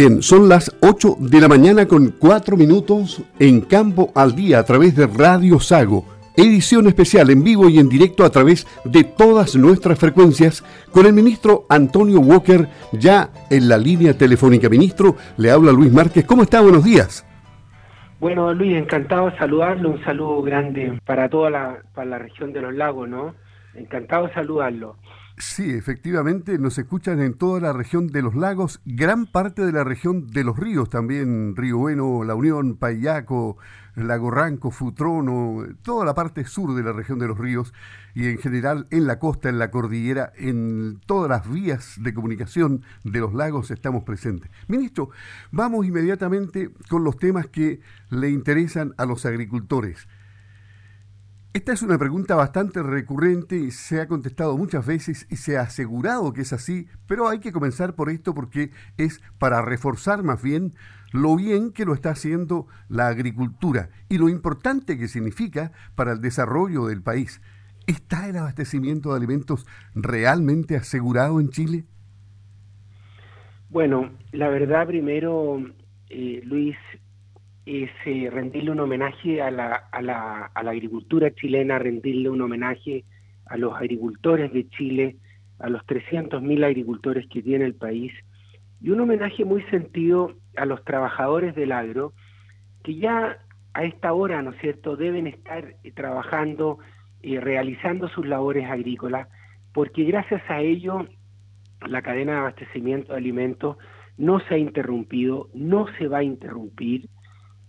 Bien, son las 8 de la mañana con 4 minutos en Campo al Día a través de Radio Sago. Edición especial en vivo y en directo a través de todas nuestras frecuencias con el ministro Antonio Walker ya en la línea telefónica. Ministro, le habla Luis Márquez. ¿Cómo está? Buenos días. Bueno, Luis, encantado de saludarlo. Un saludo grande para toda la, para la región de los lagos, ¿no? Encantado de saludarlo. Sí, efectivamente, nos escuchan en toda la región de los lagos, gran parte de la región de los ríos también, Río Bueno, La Unión, Payaco, Lago Ranco, Futrono, toda la parte sur de la región de los ríos y en general en la costa, en la cordillera, en todas las vías de comunicación de los lagos estamos presentes. Ministro, vamos inmediatamente con los temas que le interesan a los agricultores. Esta es una pregunta bastante recurrente se ha contestado muchas veces y se ha asegurado que es así, pero hay que comenzar por esto porque es para reforzar más bien lo bien que lo está haciendo la agricultura y lo importante que significa para el desarrollo del país. ¿Está el abastecimiento de alimentos realmente asegurado en Chile? Bueno, la verdad primero, eh, Luis, es eh, rendirle un homenaje a la, a, la, a la agricultura chilena, rendirle un homenaje a los agricultores de Chile, a los 300.000 agricultores que tiene el país, y un homenaje muy sentido a los trabajadores del agro, que ya a esta hora, ¿no es cierto?, deben estar eh, trabajando y realizando sus labores agrícolas, porque gracias a ello la cadena de abastecimiento de alimentos no se ha interrumpido, no se va a interrumpir,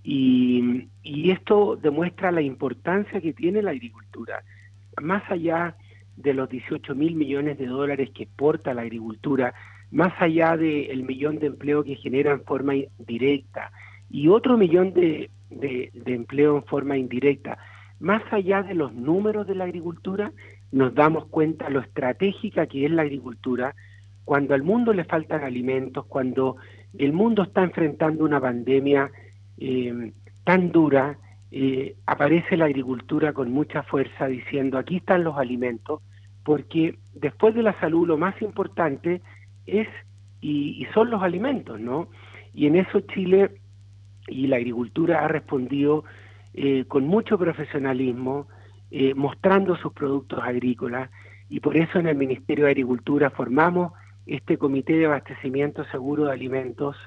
y, esto demuestra la importancia que tiene la agricultura. Más allá de los 18 mil millones de dólares que exporta la agricultura, más allá del millón de empleo que genera en forma directa y otro millón de, de, empleo en forma indirecta, más allá de los números de la agricultura, nos damos cuenta lo estratégica que es la agricultura cuando al mundo le faltan alimentos, cuando el mundo está enfrentando una pandemia eh, tan dura, eh, aparece la agricultura con mucha fuerza diciendo aquí están los alimentos, porque después de la salud lo más importante es y, son los alimentos, ¿no? Y en eso Chile y la agricultura ha respondido eh, con mucho profesionalismo, mostrando sus productos agrícolas, y por eso en el Ministerio de Agricultura formamos este Comité de Abastecimiento Seguro de Alimentos,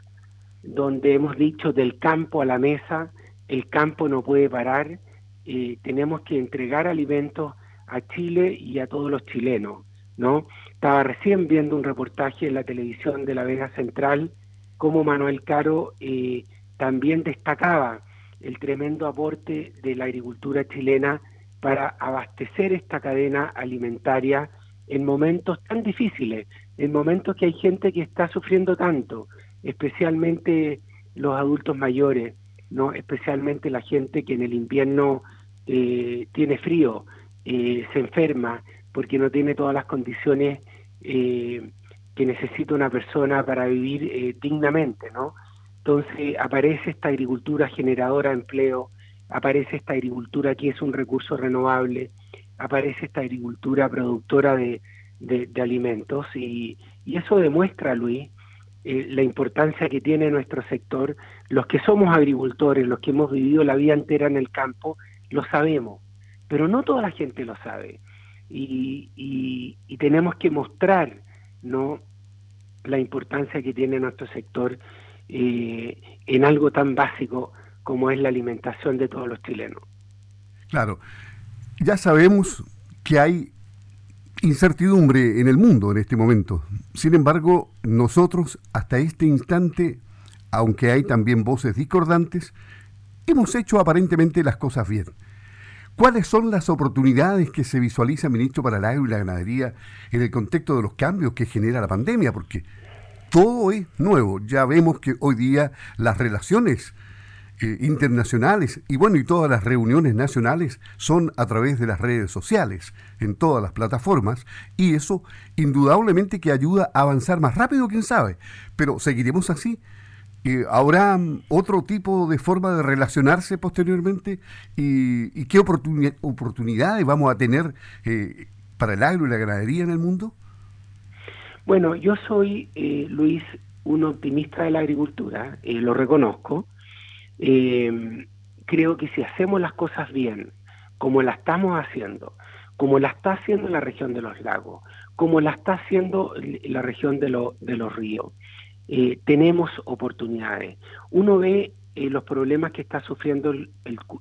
donde hemos dicho del campo a la mesa, el campo no puede parar, eh, tenemos que entregar alimentos a Chile y a todos los chilenos, ¿no? Estaba recién viendo un reportaje en la televisión de la Vega Central, como Manuel Caro eh, también destacaba el tremendo aporte de la agricultura chilena para abastecer esta cadena alimentaria en momentos tan difíciles, en momentos que hay gente que está sufriendo tanto, especialmente los adultos mayores, no, especialmente la gente que en el invierno eh, tiene frío, eh, se enferma porque no tiene todas las condiciones eh, que necesita una persona para vivir dignamente, ¿no? Entonces aparece esta agricultura generadora de empleo, aparece esta agricultura que es un recurso renovable, aparece esta agricultura productora de, alimentos y, y, eso demuestra, Luis, eh, la importancia que tiene nuestro sector. Los que somos agricultores, los que hemos vivido la vida entera en el campo, lo sabemos, pero no toda la gente lo sabe. Y, tenemos que mostrar no la importancia que tiene nuestro sector eh, en algo tan básico como es la alimentación de todos los chilenos. Claro, ya sabemos que hay incertidumbre en el mundo en este momento. Sin embargo, nosotros hasta este instante, aunque hay también voces discordantes, hemos hecho aparentemente las cosas bien. ¿Cuáles son las oportunidades que se visualiza, ministro, para el agro y la ganadería en el contexto de los cambios que genera la pandemia? Porque todo es nuevo. Ya vemos que hoy día las relaciones eh, internacionales y bueno, y todas las reuniones nacionales son a través de las redes sociales, en todas las plataformas, y eso indudablemente que ayuda a avanzar más rápido, quién sabe, pero seguiremos así. Eh, ¿Habrá otro tipo de forma de relacionarse posteriormente? ¿Y, qué oportunidades vamos a tener eh, para el agro y la ganadería en el mundo? Bueno, yo soy, Luis, un optimista de la agricultura, eh, lo reconozco. Eh, creo que si hacemos las cosas bien, como la estamos haciendo, como la está haciendo la región de los lagos, como la está haciendo la región de, de los ríos, eh, tenemos oportunidades. Uno ve los problemas que está sufriendo el,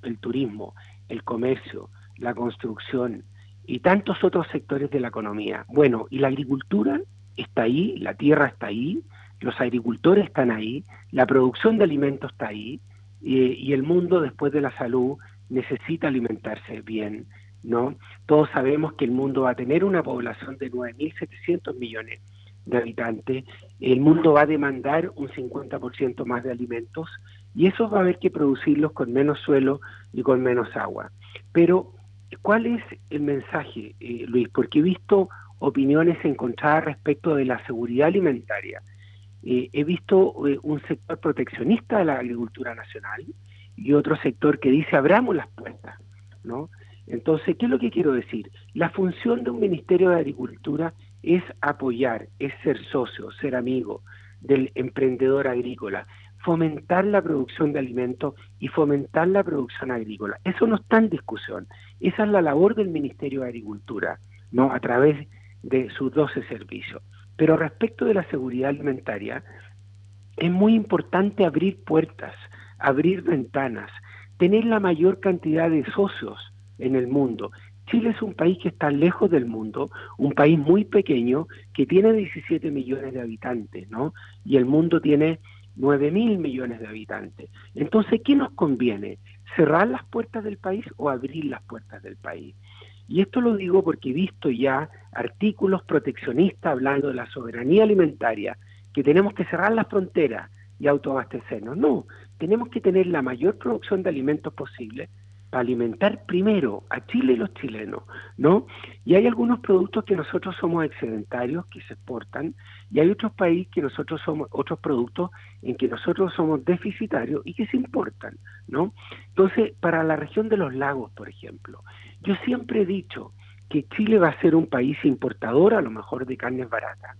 el turismo, el comercio, la construcción y tantos otros sectores de la economía. Bueno, y la agricultura está ahí, la tierra está ahí, los agricultores están ahí, la producción de alimentos está ahí, y el mundo después de la salud necesita alimentarse bien, ¿no? Todos sabemos que el mundo va a tener una población de 9.700 millones de habitantes, el mundo va a demandar un 50% más de alimentos y eso va a haber que producirlos con menos suelo y con menos agua. Pero, ¿cuál es el mensaje, eh, Luis? Porque he visto opiniones encontradas respecto de la seguridad alimentaria. Eh, he visto eh, un sector proteccionista de la agricultura nacional y otro sector que dice abramos las puertas, ¿no? Entonces, ¿qué es lo que quiero decir? La función de un Ministerio de Agricultura es apoyar, es ser socio, ser amigo del emprendedor agrícola, fomentar la producción de alimentos y fomentar la producción agrícola. Eso no está en discusión. Esa es la labor del Ministerio de Agricultura, ¿no? A través de sus 12 servicios. Pero respecto de la seguridad alimentaria, es muy importante abrir puertas, abrir ventanas, tener la mayor cantidad de socios en el mundo. Chile es un país que está lejos del mundo, un país muy pequeño que tiene 17 millones de habitantes, ¿no? Y el mundo tiene 9 mil millones de habitantes. Entonces, ¿qué nos conviene? ¿Cerrar las puertas del país o abrir las puertas del país? Y esto lo digo porque he visto ya artículos proteccionistas hablando de la soberanía alimentaria, que tenemos que cerrar las fronteras y autoabastecernos. No, tenemos que tener la mayor producción de alimentos posible para alimentar primero a Chile y los chilenos, ¿no? Y hay algunos productos que nosotros somos excedentarios, que se exportan, y hay otros países que nosotros somos, otros productos en que nosotros somos deficitarios y que se importan, ¿no? Entonces, para la región de los lagos, por ejemplo, yo siempre he dicho que Chile va a ser un país importador a lo mejor de carnes baratas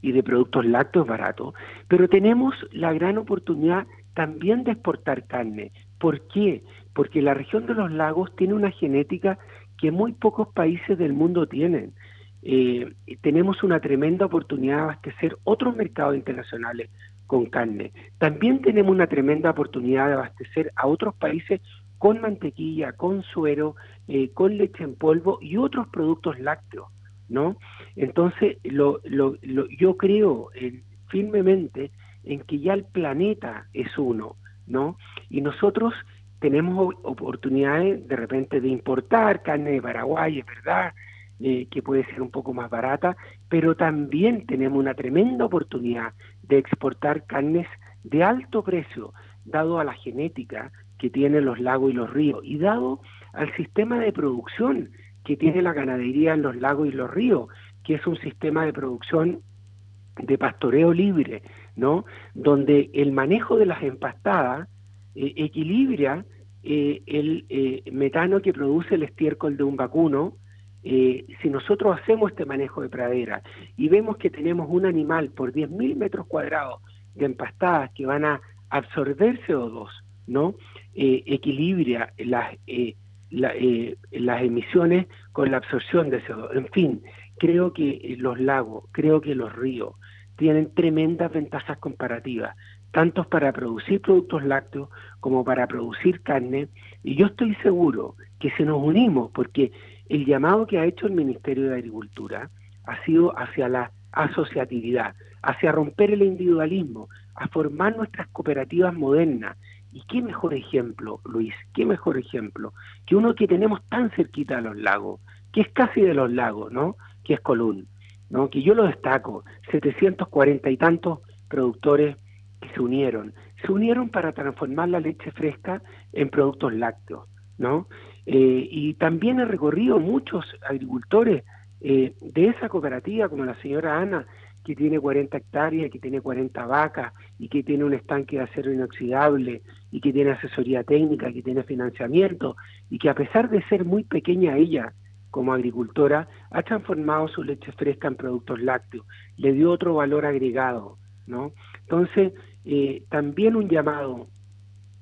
y de productos lácteos baratos, pero tenemos la gran oportunidad también de exportar carne. ¿Por qué? Porque la región de los lagos tiene una genética que muy pocos países del mundo tienen. Eh, tenemos una tremenda oportunidad de abastecer otros mercados internacionales con carne. También tenemos una tremenda oportunidad de abastecer a otros países con mantequilla, con suero, eh, con leche en polvo y otros productos lácteos, ¿no? Entonces, lo, lo, yo creo firmemente en que ya el planeta es uno, ¿no? Y nosotros tenemos oportunidades de repente de importar carne de Paraguay, es verdad, eh, que puede ser un poco más barata, pero también tenemos una tremenda oportunidad de exportar carnes de alto precio, dado a la genética, que tienen los lagos y los ríos, y dado al sistema de producción que tiene la ganadería en los lagos y los ríos, que es un sistema de producción de pastoreo libre, ¿no? Donde el manejo de las empastadas eh, equilibra eh, el eh, metano que produce el estiércol de un vacuno. si nosotros hacemos este manejo de pradera y vemos que tenemos un animal por 10.000 metros cuadrados de empastadas que van a absorber CO2, ¿no? Eh, equilibra las, eh, eh, las emisiones con la absorción de CO2. En fin, creo que los lagos, creo que los ríos tienen tremendas ventajas comparativas, tanto para producir productos lácteos como para producir carne, y yo estoy seguro que si nos unimos, porque el llamado que ha hecho el Ministerio de Agricultura ha sido hacia la asociatividad, hacia romper el individualismo, a formar nuestras cooperativas modernas y qué mejor ejemplo, Luis, qué mejor ejemplo, que uno que tenemos tan cerquita de los lagos, que es casi de los lagos, ¿no? Que es Colún, ¿no? Que yo lo destaco, 740 y tantos productores que se unieron, se unieron para transformar la leche fresca en productos lácteos, ¿no? Eh, y también he recorrido muchos agricultores eh, de esa cooperativa, como la señora Ana, que tiene 40 hectáreas, que tiene 40 vacas y que tiene un estanque de acero inoxidable y que tiene asesoría técnica, que tiene financiamiento y que a pesar de ser muy pequeña ella como agricultora, ha transformado su leche fresca en productos lácteos, le dio otro valor agregado ¿no? Entonces, eh, también un llamado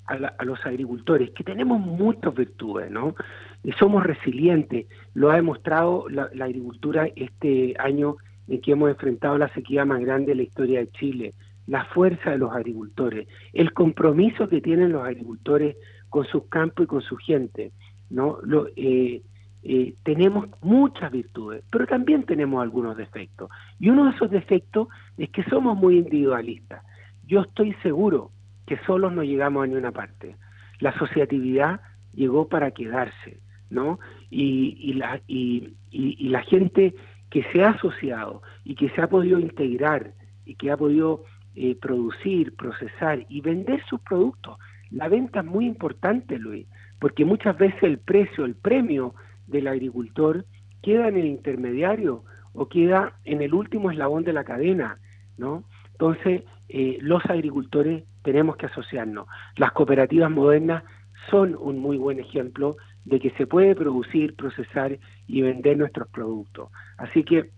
a, los agricultores, que tenemos muchas virtudes, ¿no? Y somos resilientes, lo ha demostrado la, agricultura este año en que hemos enfrentado la sequía más grande de la historia de Chile, la fuerza de los agricultores, el compromiso que tienen los agricultores con sus campos y con su gente, ¿no? Eh, eh, tenemos muchas virtudes, pero también tenemos algunos defectos. Y uno de esos defectos es que somos muy individualistas. Yo estoy seguro que solos no llegamos a ninguna parte. La asociatividad llegó para quedarse, ¿no? Y, la, y, la gente que se ha asociado y que se ha podido integrar y que ha podido eh, producir, procesar y vender sus productos. La venta es muy importante, Luis, porque muchas veces el precio, el premio del agricultor queda en el intermediario o queda en el último eslabón de la cadena, ¿no? Entonces, eh, los agricultores tenemos que asociarnos. Las cooperativas modernas son un muy buen ejemplo de que se puede producir, procesar y vender nuestros productos. Así que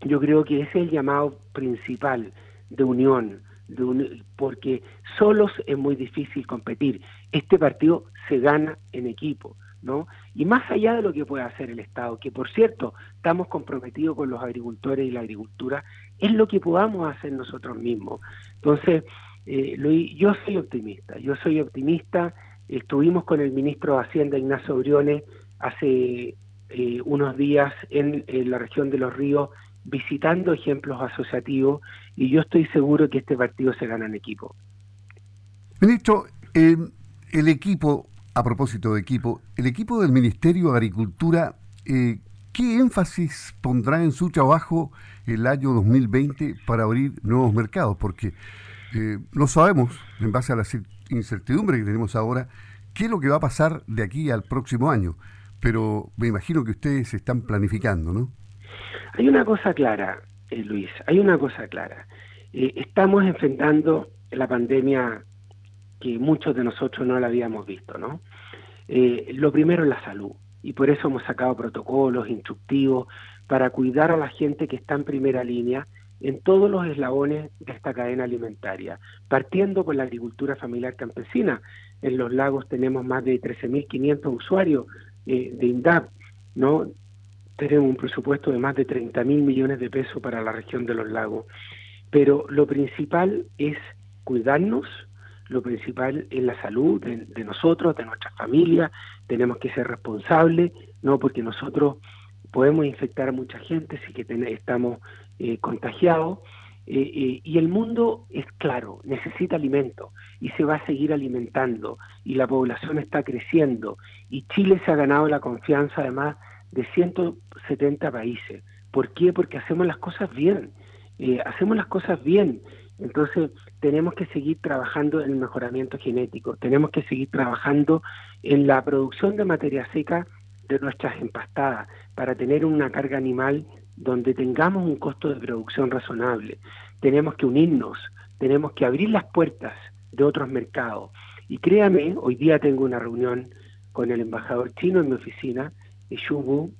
yo creo que ese es el llamado principal de unión, de porque solos es muy difícil competir. Este partido se gana en equipo. ¿no? Y más allá de lo que pueda hacer el Estado, que por cierto, estamos comprometidos con los agricultores y la agricultura, es lo que podamos hacer nosotros mismos. Entonces, eh, yo soy optimista, yo soy optimista. Estuvimos con el ministro de Hacienda, Ignacio Briones, hace eh, unos días en, la región de los ríos visitando ejemplos asociativos y yo estoy seguro que este partido se gana en equipo. Ministro, eh, el equipo, a propósito de equipo, el equipo del Ministerio de Agricultura, ¿qué énfasis pondrá en su trabajo el año 2020 para abrir nuevos mercados? Porque eh, no sabemos, en base a la incertidumbre que tenemos ahora, qué es lo que va a pasar de aquí al próximo año. Pero me imagino que ustedes están planificando, ¿no? Hay una cosa clara, eh, Luis, hay una cosa clara. Eh, estamos enfrentando la pandemia que muchos de nosotros no la habíamos visto, ¿no? lo primero es la salud, y por eso hemos sacado protocolos instructivos para cuidar a la gente que está en primera línea en todos los eslabones de esta cadena alimentaria, partiendo por la agricultura familiar campesina. En los lagos tenemos más de 13.500 usuarios eh, de INDAP, ¿no? Tenemos un presupuesto de más de 30.000 millones de pesos para la región de los lagos. Pero lo principal es cuidarnos, lo principal es la salud de, nosotros, de nuestra familia, tenemos que ser responsables, ¿no? Porque nosotros podemos infectar a mucha gente si que estamos eh, contagiados. Eh, eh, y el mundo es claro, necesita alimento y se va a seguir alimentando y la población está creciendo y Chile se ha ganado la confianza además de 170 países. ¿Por qué? Porque hacemos las cosas bien, hacemos las cosas bien. Entonces tenemos que seguir trabajando en el mejoramiento genético, tenemos que seguir trabajando en la producción de materia seca nuestras empastadas para tener una carga animal donde tengamos un costo de producción razonable. Tenemos que unirnos, tenemos que abrir las puertas de otros mercados. Y créame, hoy día tengo una reunión con el embajador chino en mi oficina, Shubu,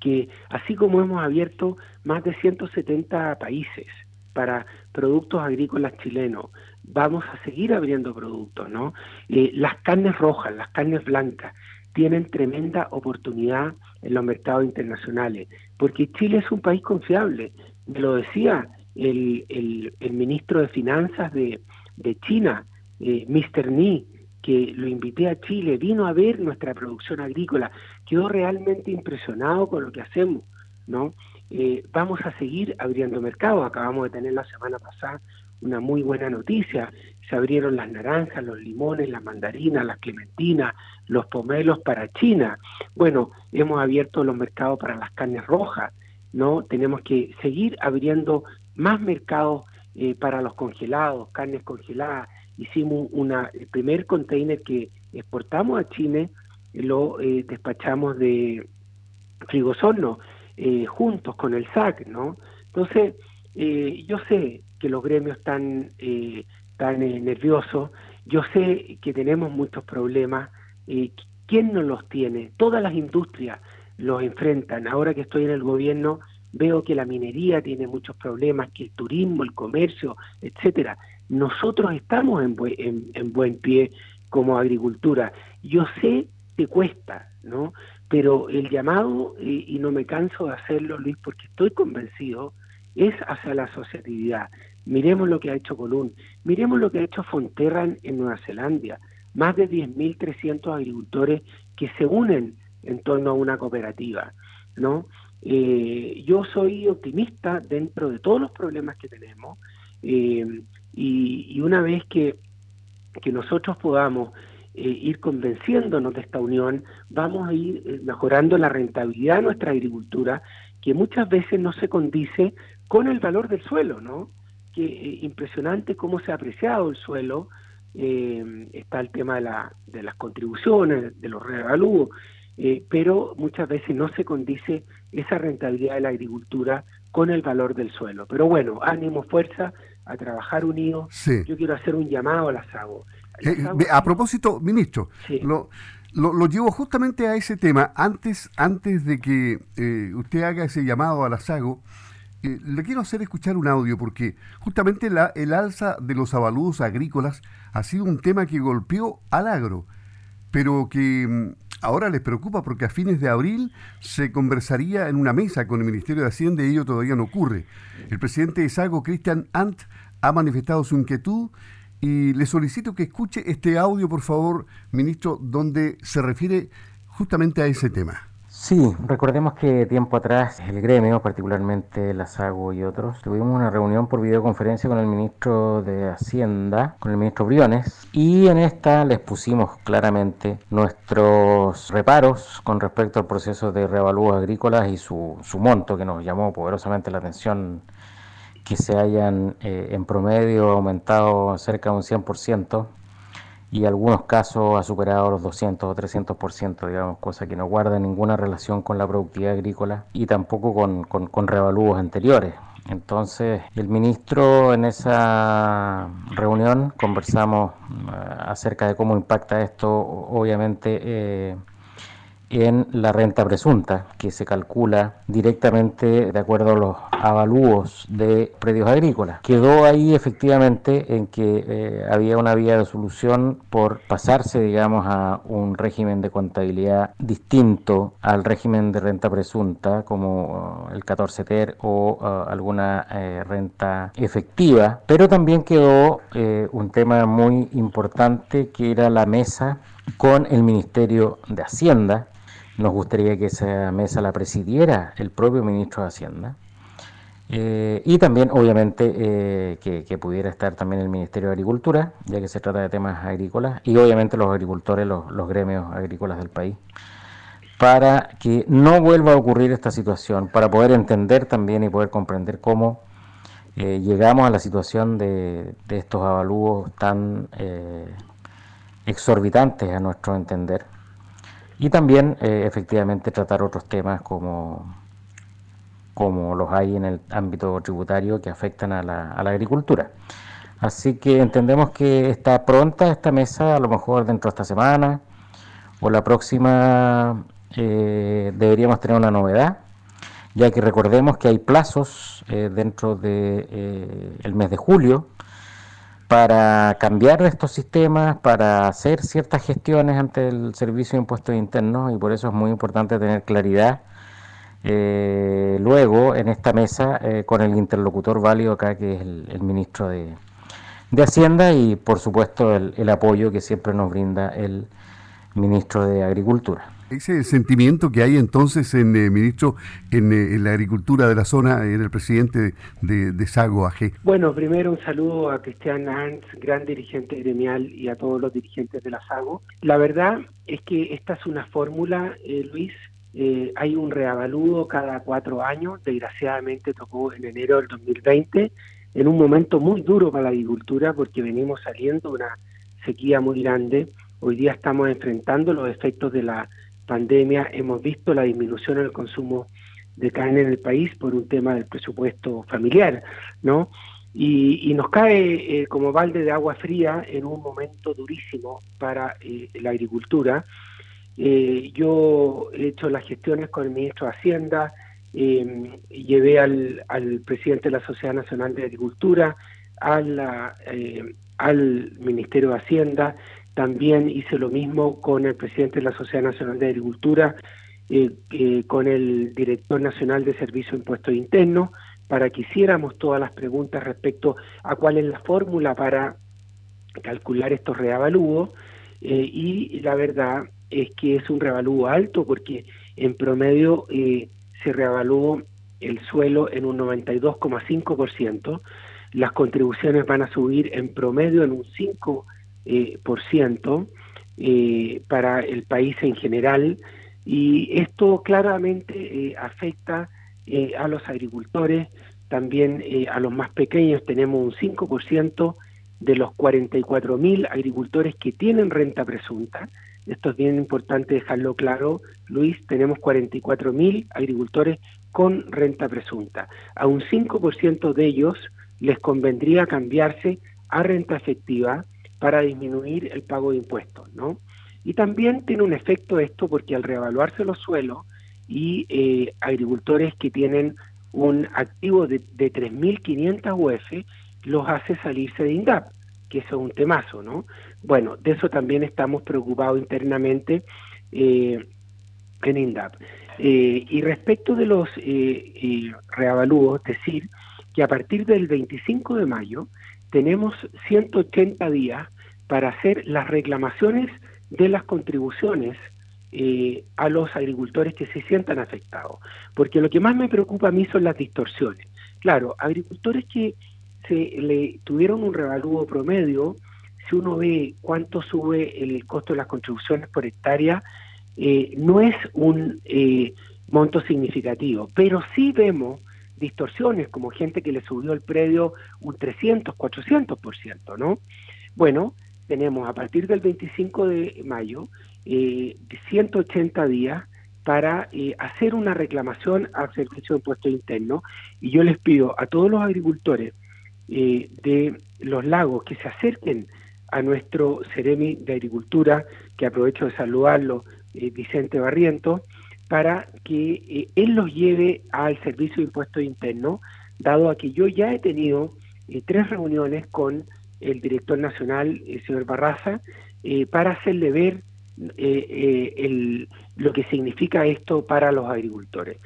que así como hemos abierto más de 170 países para productos agrícolas chilenos, vamos a seguir abriendo productos, ¿no? Eh, las carnes rojas, las carnes blancas, tienen tremenda oportunidad en los mercados internacionales, porque Chile es un país confiable. Me lo decía el, el, ministro de Finanzas de, de China, eh, Mr. Ni, que lo invité a Chile, vino a ver nuestra producción agrícola, quedó realmente impresionado con lo que hacemos, ¿no? Eh, vamos a seguir abriendo mercados. Acabamos de tener la semana pasada una muy buena noticia. Se abrieron las naranjas, los limones, las mandarinas, las clementinas, los pomelos para China. Bueno, hemos abierto los mercados para las carnes rojas, ¿no? Tenemos que seguir abriendo más mercados eh, para los congelados, carnes congeladas. Hicimos una, el primer container que exportamos a China, lo eh, despachamos de Frigosorno, eh, juntos con el SAC, ¿no? Entonces, yo sé que los gremios están eh, tan eh, nerviosos. Yo sé que tenemos muchos problemas. Eh, ¿Quién no los tiene? Todas las industrias los enfrentan. Ahora que estoy en el gobierno, veo que la minería tiene muchos problemas, que el turismo, el comercio, etcétera. Nosotros estamos en, en, buen pie como agricultura. Yo sé que cuesta, ¿no? Pero el llamado, y, no me canso de hacerlo, Luis, porque estoy convencido, es hacia la asociatividad. Miremos lo que ha hecho Colún, miremos lo que ha hecho Fonterran en Nueva Zelanda, más de 10.300 agricultores que se unen en torno a una cooperativa, ¿no? Eh, yo soy optimista dentro de todos los problemas que tenemos eh, y, una vez que, que nosotros podamos eh, ir convenciéndonos de esta unión, vamos a ir mejorando la rentabilidad de nuestra agricultura, que muchas veces no se condice con el valor del suelo, ¿no? Que impresionante cómo se ha apreciado el suelo, está el tema de, la, de las contribuciones, de los revalúos, eh, pero muchas veces no se condice esa rentabilidad de la agricultura con el valor del suelo. Pero bueno, ánimo, fuerza a trabajar unidos. Yo quiero hacer un llamado a la SAGO. Eh, a propósito, ministro, lo, lo, llevo justamente a ese tema. Antes, antes de que eh, usted haga ese llamado a la SAGO, le quiero hacer escuchar un audio porque justamente la, el alza de los avalúos agrícolas ha sido un tema que golpeó al agro, pero que mm, ahora les preocupa porque a fines de abril se conversaría en una mesa con el Ministerio de Hacienda y ello todavía no ocurre. El presidente de SAGO, Christian Ant, ha manifestado su inquietud y le solicito que escuche este audio, por favor, ministro, donde se refiere justamente a ese tema. Sí, recordemos que tiempo atrás el gremio, particularmente la SAGO y otros, tuvimos una reunión por videoconferencia con el ministro de Hacienda, con el ministro Briones, y en esta les pusimos claramente nuestros reparos con respecto al proceso de reavalúos agrícolas y su, su monto, que nos llamó poderosamente la atención que se hayan eh, en promedio aumentado cerca de un 100% y algunos casos ha superado los 200 o 300%, digamos, cosa que no guarda ninguna relación con la productividad agrícola y tampoco con, con, con anteriores. Entonces, el ministro en esa reunión conversamos eh, acerca de cómo impacta esto, obviamente, eh, en la renta presunta, que se calcula directamente de acuerdo a los avalúos de predios agrícolas. Quedó ahí efectivamente en que eh, había una vía de solución por pasarse, digamos, a un régimen de contabilidad distinto al régimen de renta presunta, como uh, el 14 TER o uh, alguna eh, renta efectiva, pero también quedó eh, un tema muy importante que era la mesa con el Ministerio de Hacienda, nos gustaría que esa mesa la presidiera el propio ministro de Hacienda. Eh, y también, obviamente, eh, que, pudiera estar también el Ministerio de Agricultura, ya que se trata de temas agrícolas, y obviamente los agricultores, los, gremios agrícolas del país, para que no vuelva a ocurrir esta situación, para poder entender también y poder comprender cómo eh, llegamos a la situación de, de estos avalúos tan exorbitantes a nuestro entender y también eh, efectivamente tratar otros temas como, como los hay en el ámbito tributario que afectan a la, a la agricultura. Así que entendemos que está pronta esta mesa, a lo mejor dentro de esta semana o la próxima eh, deberíamos tener una novedad, ya que recordemos que hay plazos eh, dentro del de, mes de julio para cambiar estos sistemas, para hacer ciertas gestiones ante el Servicio de Impuestos Internos y por eso es muy importante tener claridad eh, luego en esta mesa eh, con el interlocutor válido acá que es el, ministro de, Hacienda y por supuesto el apoyo que siempre nos brinda el ministro de Agricultura. Ese sentimiento que hay entonces, en eh, ministro, eh, en, la agricultura de la zona, en el presidente de, de Sago AG. Bueno, primero un saludo a Cristian Hans, gran dirigente gremial, y a todos los dirigentes de la Sago. La verdad es que esta es una fórmula, eh, Luis, hay un reavalúo cada cuatro años, desgraciadamente tocó en enero del 2020, en un momento muy duro para la agricultura porque venimos saliendo una sequía muy grande. Hoy día estamos enfrentando los efectos de la pandemia hemos visto la disminución en el consumo de carne en el país por un tema del presupuesto familiar, ¿no? Y, nos cae eh, como balde de agua fría en un momento durísimo para eh, la agricultura. Eh, yo he hecho las gestiones con el ministro de Hacienda, llevé al, presidente de la Sociedad Nacional de Agricultura, al Ministerio de Hacienda, también hice lo mismo con el presidente de la Sociedad Nacional de Agricultura, eh, eh, con el director nacional de Servicio de Impuestos Internos, para que hiciéramos todas las preguntas respecto a cuál es la fórmula para calcular estos reavalúos. Eh, y la verdad es que es un reavalúo alto porque en promedio se reavalúa el suelo en un 92,5%, las contribuciones van a subir en promedio en un 5%, eh, por ciento, eh, para el país en general y esto claramente eh, afecta a los agricultores, también a los más pequeños tenemos un 5% de los 44 mil agricultores que tienen renta presunta. Esto es bien importante dejarlo claro, Luis, tenemos 44 mil agricultores con renta presunta. A un 5% de ellos les convendría cambiarse a renta efectiva para disminuir el pago de impuestos, ¿no? Y también tiene un efecto esto porque al reevaluarse los suelos y eh, agricultores que tienen un activo de, de 3.500 UF, los hace salirse de INDAP, que eso es un temazo, ¿no? Bueno, de eso también estamos preocupados internamente eh, en INDAP. Eh, y respecto de los reavalúos, decir que a partir del 25 de mayo tenemos 180 días para hacer las reclamaciones de las contribuciones eh, a los agricultores que se sientan afectados. Porque lo que más me preocupa a mí son las distorsiones. Claro, agricultores que se le tuvieron un revalúo promedio, si uno ve cuánto sube el costo de las contribuciones por hectárea, eh, no es un eh, monto significativo, pero sí vemos distorsiones, como gente que le subió el predio un 300, 400%, ¿no? Bueno, tenemos a partir del 25 de mayo eh, 180 días para eh, hacer una reclamación al Servicio de Impuestos Internos y yo les pido a todos los agricultores eh, de los lagos que se acerquen a nuestro Ceremi de Agricultura, que aprovecho de saludarlo, eh, Vicente Barrientos, para que eh, él los lleve al Servicio de Impuestos Internos, dado a que yo ya he tenido eh, tres reuniones con el director nacional, el señor Barraza, eh, para hacerle ver el, lo que significa esto para los agricultores.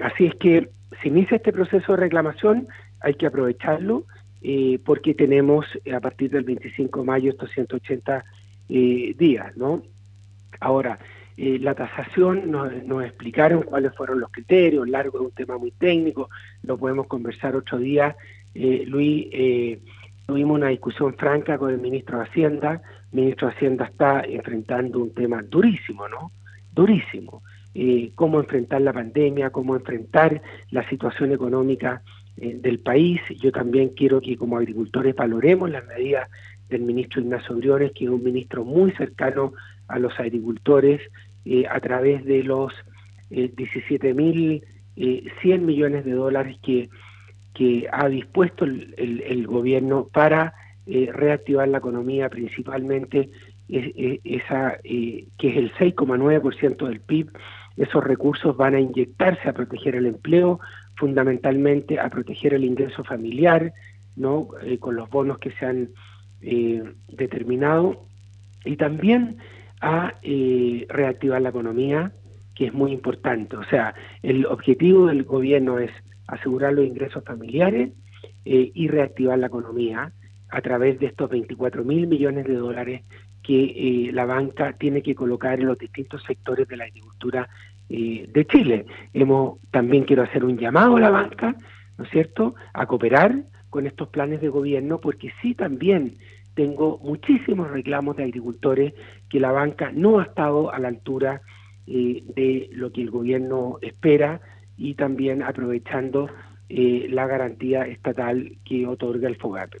así es que si inicia este proceso de reclamación, hay que aprovecharlo porque tenemos a partir del 25 de mayo estos 180 días, ¿no? Ahora, eh, la tasación nos, explicaron cuáles fueron los criterios, largo es un tema muy técnico, lo podemos conversar otro día. Eh, Luis, eh, tuvimos una discusión franca con el ministro de Hacienda. El ministro de Hacienda está enfrentando un tema durísimo, ¿no? Durísimo. cómo enfrentar la pandemia, cómo enfrentar la situación económica del país. Yo también quiero que como agricultores valoremos las medidas del ministro Ignacio Briones, que es un ministro muy cercano a los agricultores, eh, a través de los eh, 17.100 eh, millones de dólares que, que ha dispuesto el, gobierno para eh, reactivar la economía, principalmente esa que es el 6,9% del PIB. Esos recursos van a inyectarse a proteger el empleo, fundamentalmente a proteger el ingreso familiar, no con los bonos que se han determinado y también a eh, reactivar la economía, que es muy importante. O sea, el objetivo del gobierno es asegurar los ingresos familiares eh, y reactivar la economía a través de estos 24 mil millones de dólares que eh, la banca tiene que colocar en los distintos sectores de la agricultura de Chile. Hemos, también quiero hacer un llamado a la banca, ¿no es cierto?, a cooperar con estos planes de gobierno, porque sí también tengo muchísimos reclamos de agricultores que la banca no ha estado a la altura eh, de lo que el gobierno espera y también aprovechando eh, la garantía estatal que otorga el FOGAP.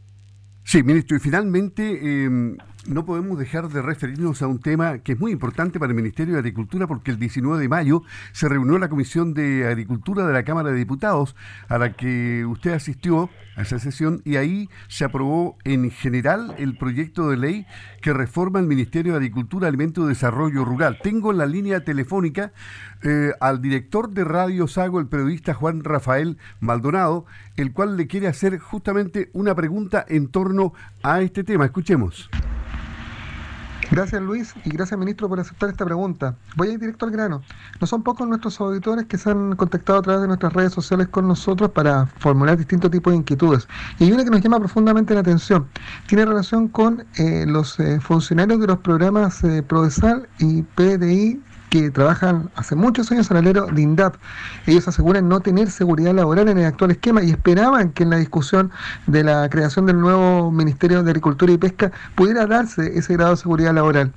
Sí, ministro, y finalmente, em, no podemos dejar de referirnos a un tema que es muy importante para el Ministerio de Agricultura porque el 19 de mayo se reunió la Comisión de Agricultura de la Cámara de Diputados a la que usted asistió a esa sesión y ahí se aprobó en general el proyecto de ley que reforma el Ministerio de Agricultura, Alimento y Desarrollo Rural. Tengo en la línea telefónica eh, al director de Radio Sago, el periodista Juan Rafael Maldonado, el cual le quiere hacer justamente una pregunta en torno a este tema. Escuchemos. Gracias Luis y gracias ministro por aceptar esta pregunta. Voy a ir directo al grano. No son pocos nuestros auditores que se han contactado a través de nuestras redes sociales con nosotros para formular distintos tipos de inquietudes. Y hay una que nos llama profundamente la atención. Tiene relación con eh, los eh, funcionarios de los programas eh, PRODESAL y PDI que trabajan hace muchos años al alero de INDAP. Ellos aseguran no tener seguridad laboral en el actual esquema y esperaban que en la discusión de la creación del nuevo Ministerio de Agricultura y Pesca pudiera darse ese grado de seguridad laboral.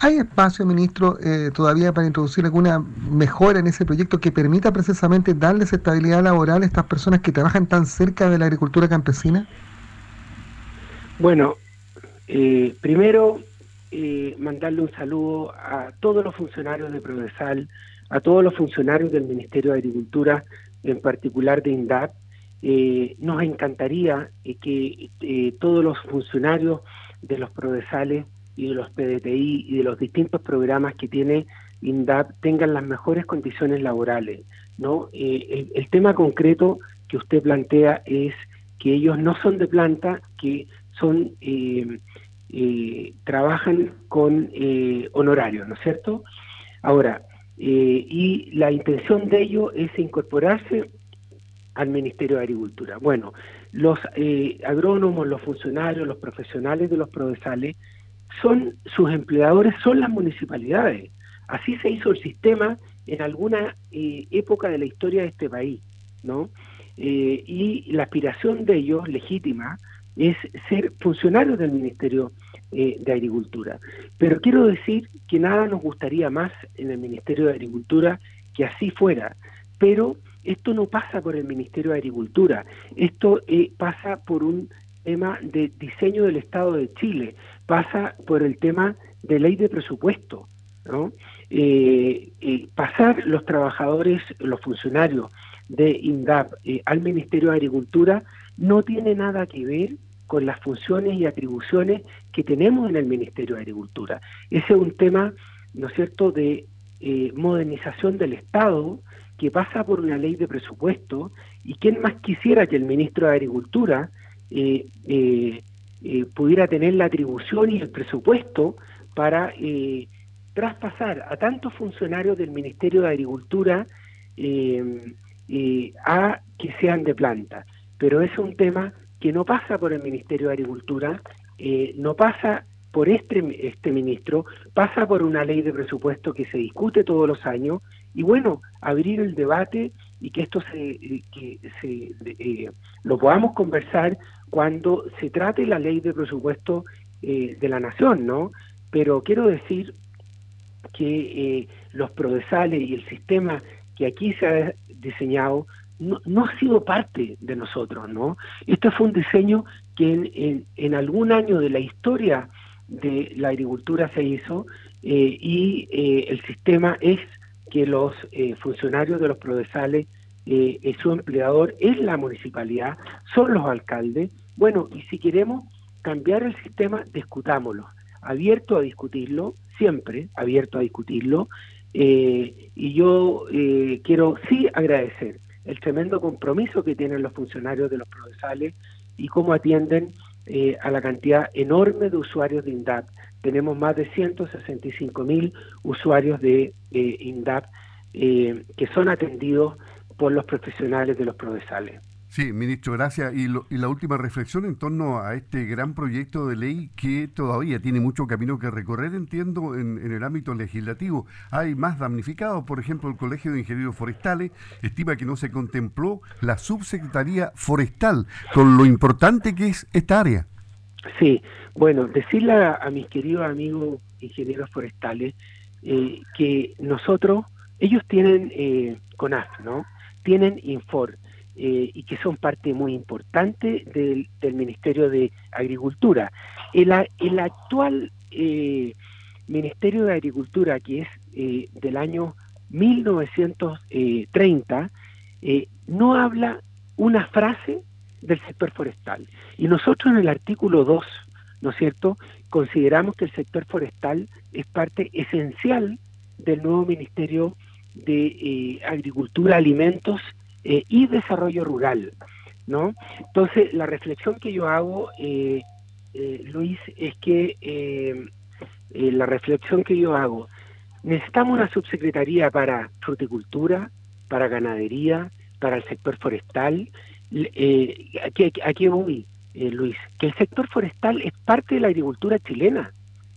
¿Hay espacio, ministro, eh, todavía para introducir alguna mejora en ese proyecto que permita precisamente darles estabilidad laboral a estas personas que trabajan tan cerca de la agricultura campesina? Bueno, eh, primero eh, mandarle un saludo a todos los funcionarios de Prodesal, a todos los funcionarios del Ministerio de Agricultura, en particular de INDAP. Eh, nos encantaría eh, que todos los funcionarios de los Prodesales y de los PDTI y de los distintos programas que tiene INDAP tengan las mejores condiciones laborales. ¿no? El, el, tema concreto que usted plantea es que ellos no son de planta, que son eh, trabajan con eh, honorarios, ¿no es cierto? Ahora, eh, y la intención de ello es incorporarse al Ministerio de Agricultura. Bueno, los agrónomos, los funcionarios, los profesionales de los provesales, son sus empleadores, son las municipalidades. Así se hizo el sistema en alguna época de la historia de este país, ¿no? y la aspiración de ellos, legítima, es ser funcionarios del Ministerio eh, de Agricultura. Pero quiero decir que nada nos gustaría más en el Ministerio de Agricultura que así fuera. Pero esto no pasa por el Ministerio de Agricultura, esto eh, pasa por un tema de diseño del Estado de Chile, pasa por el tema de ley de presupuesto. ¿no? Eh, pasar los trabajadores, los funcionarios de INDAP al Ministerio de Agricultura no tiene nada que ver con las funciones y atribuciones que tenemos en el Ministerio de Agricultura. Ese es un tema, ¿no es cierto?, de eh, modernización del Estado que pasa por una ley de presupuesto y quién más quisiera que el ministro de Agricultura eh, eh, pudiera tener la atribución y el presupuesto para traspasar a tantos funcionarios del Ministerio de Agricultura a que sean de planta. Pero es un tema que no pasa por el Ministerio de Agricultura, eh, no pasa por este, este ministro, pasa por una ley de presupuesto que se discute todos los años y bueno, abrir el debate y que esto se, eh, eh, lo podamos conversar cuando se trate la ley de presupuesto de la nación, ¿no? Pero quiero decir que los prodesales y el sistema que aquí se ha diseñado no, ha sido parte de nosotros, ¿no? Este fue un diseño que en, algún año de la historia de la agricultura se hizo eh, y eh, el sistema es que los eh, funcionarios de los prodesales, su empleador es la municipalidad, son los alcaldes. Bueno, y si queremos cambiar el sistema, discutámoslo. Abierto a discutirlo, siempre abierto a discutirlo. Y yo quiero sí agradecer el tremendo compromiso que tienen los funcionarios de los procesales y cómo atienden eh, a la cantidad enorme de usuarios de INDAP. Tenemos más de 165 mil usuarios de eh, INDAP eh, que son atendidos por los profesionales de los procesales. Sí, ministro, gracias. Y, la última reflexión en torno a este gran proyecto de ley que todavía tiene mucho camino que recorrer, entiendo, en, el ámbito legislativo. Hay más damnificados, por ejemplo, el Colegio de Ingenieros Forestales estima que no se contempló la subsecretaría forestal, con lo importante que es esta área. Sí, bueno, decirle a, mis queridos amigos ingenieros forestales eh, que nosotros, ellos tienen eh, CONAF, ¿no? Tienen INFOR eh, y que son parte muy importante del, Ministerio de Agricultura. El, el actual eh, Ministerio de Agricultura, que es eh, del año 1930, eh, no habla una frase del sector forestal. Y nosotros en el artículo 2, ¿no es cierto?, consideramos que el sector forestal es parte esencial del nuevo Ministerio de eh, Agricultura, Alimentos y Desarrollo Rural, ¿no? Entonces, la reflexión que yo hago, Luis, es que la reflexión que yo hago Necesitamos una subsecretaría para fruticultura, para ganadería, para el sector forestal. Eh, aquí, aquí voy, eh, Luis, que el sector forestal es parte de la agricultura chilena,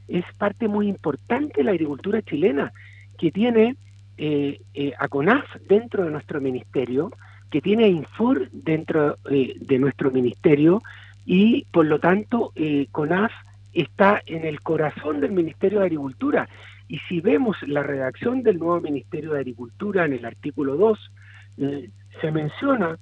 es parte muy importante de la agricultura chilena, que tiene eh, eh a CONAF dentro de nuestro ministerio, que tiene a INFUR dentro de nuestro ministerio y por lo tanto CONAF está en el corazón del Ministerio de Agricultura y si vemos la redacción del nuevo Ministerio de Agricultura en el artículo 2, eh, se menciona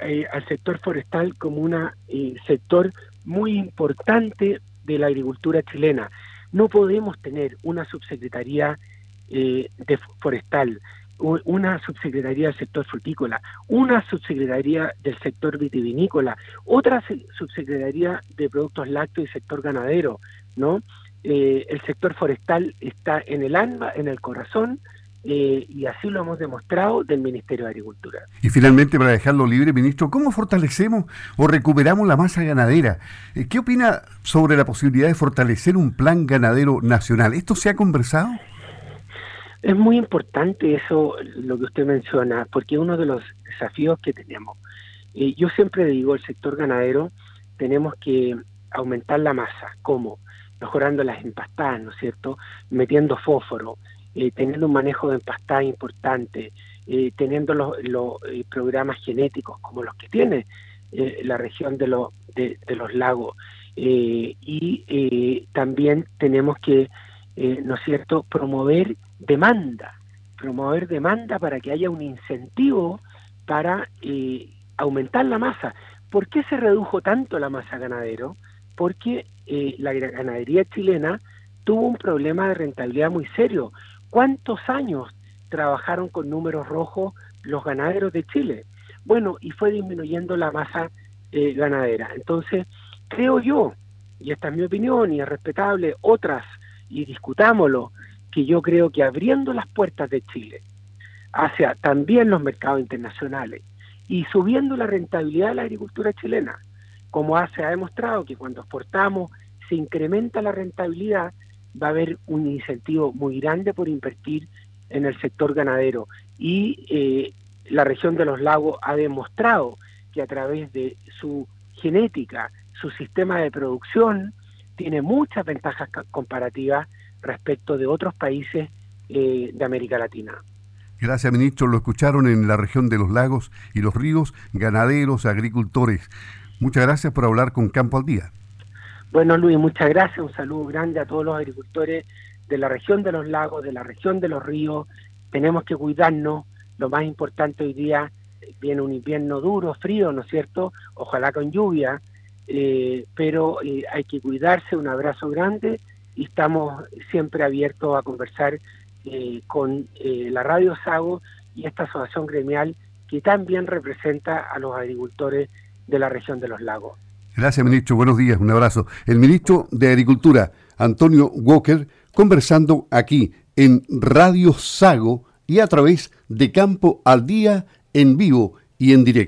eh, al sector forestal como un eh, sector muy importante de la agricultura chilena. No podemos tener una subsecretaría de forestal, una subsecretaría del sector frutícola, una subsecretaría del sector vitivinícola, otra subsecretaría de productos lácteos y sector ganadero, ¿no? Eh, el sector forestal está en el alma, en el corazón, eh, y así lo hemos demostrado del Ministerio de Agricultura. Y finalmente, para dejarlo libre, ministro, ¿cómo fortalecemos o recuperamos la masa ganadera? Eh, ¿Qué opina sobre la posibilidad de fortalecer un plan ganadero nacional? ¿Esto se ha conversado? Es muy importante eso, lo que usted menciona, porque uno de los desafíos que tenemos. yo siempre digo, el sector ganadero, tenemos que aumentar la masa. ¿Cómo? mejorando las empastadas, ¿no es cierto? Metiendo fósforo, eh, teniendo un manejo de empastada importante, eh, teniendo los, eh, programas genéticos como los que tiene la región de, de, los lagos. y también tenemos que, ¿no es cierto?, promover demanda, promover demanda para que haya un incentivo para aumentar la masa. ¿Por qué se redujo tanto la masa ganadero? Porque eh, la ganadería chilena tuvo un problema de rentabilidad muy serio. ¿Cuántos años trabajaron con números rojos los ganaderos de Chile? Bueno, y fue disminuyendo la masa eh, ganadera. Entonces, creo yo, y esta es mi opinión y es respetable, otras, y discutámoslo, que yo creo que abriendo las puertas de Chile hacia también los mercados internacionales y subiendo la rentabilidad de la agricultura chilena, como se ha demostrado que cuando exportamos se incrementa la rentabilidad, va a haber un incentivo muy grande por invertir en el sector ganadero. Y eh, la región de los lagos ha demostrado que a través de su genética, su sistema de producción, tiene muchas ventajas comparativas respecto de otros países eh, de América Latina. Gracias, ministro. Lo escucharon en la región de los lagos y los ríos, ganaderos, agricultores. Muchas gracias por hablar con Campo al Día. Bueno, Luis, muchas gracias. Un saludo grande a todos los agricultores de la región de los lagos, de la región de los ríos. Tenemos que cuidarnos. Lo más importante hoy día viene un invierno duro, frío, ¿no es cierto? Ojalá con lluvia, eh, pero eh, hay que cuidarse. Un abrazo grande y estamos siempre abiertos a conversar eh, con la Radio Sago y esta asociación gremial que también representa a los agricultores de la región de los lagos. Gracias, ministro. Buenos días. Un abrazo. El ministro de Agricultura, Antonio Walker, conversando aquí en Radio Sago y a través de Campo al Día en vivo y en directo.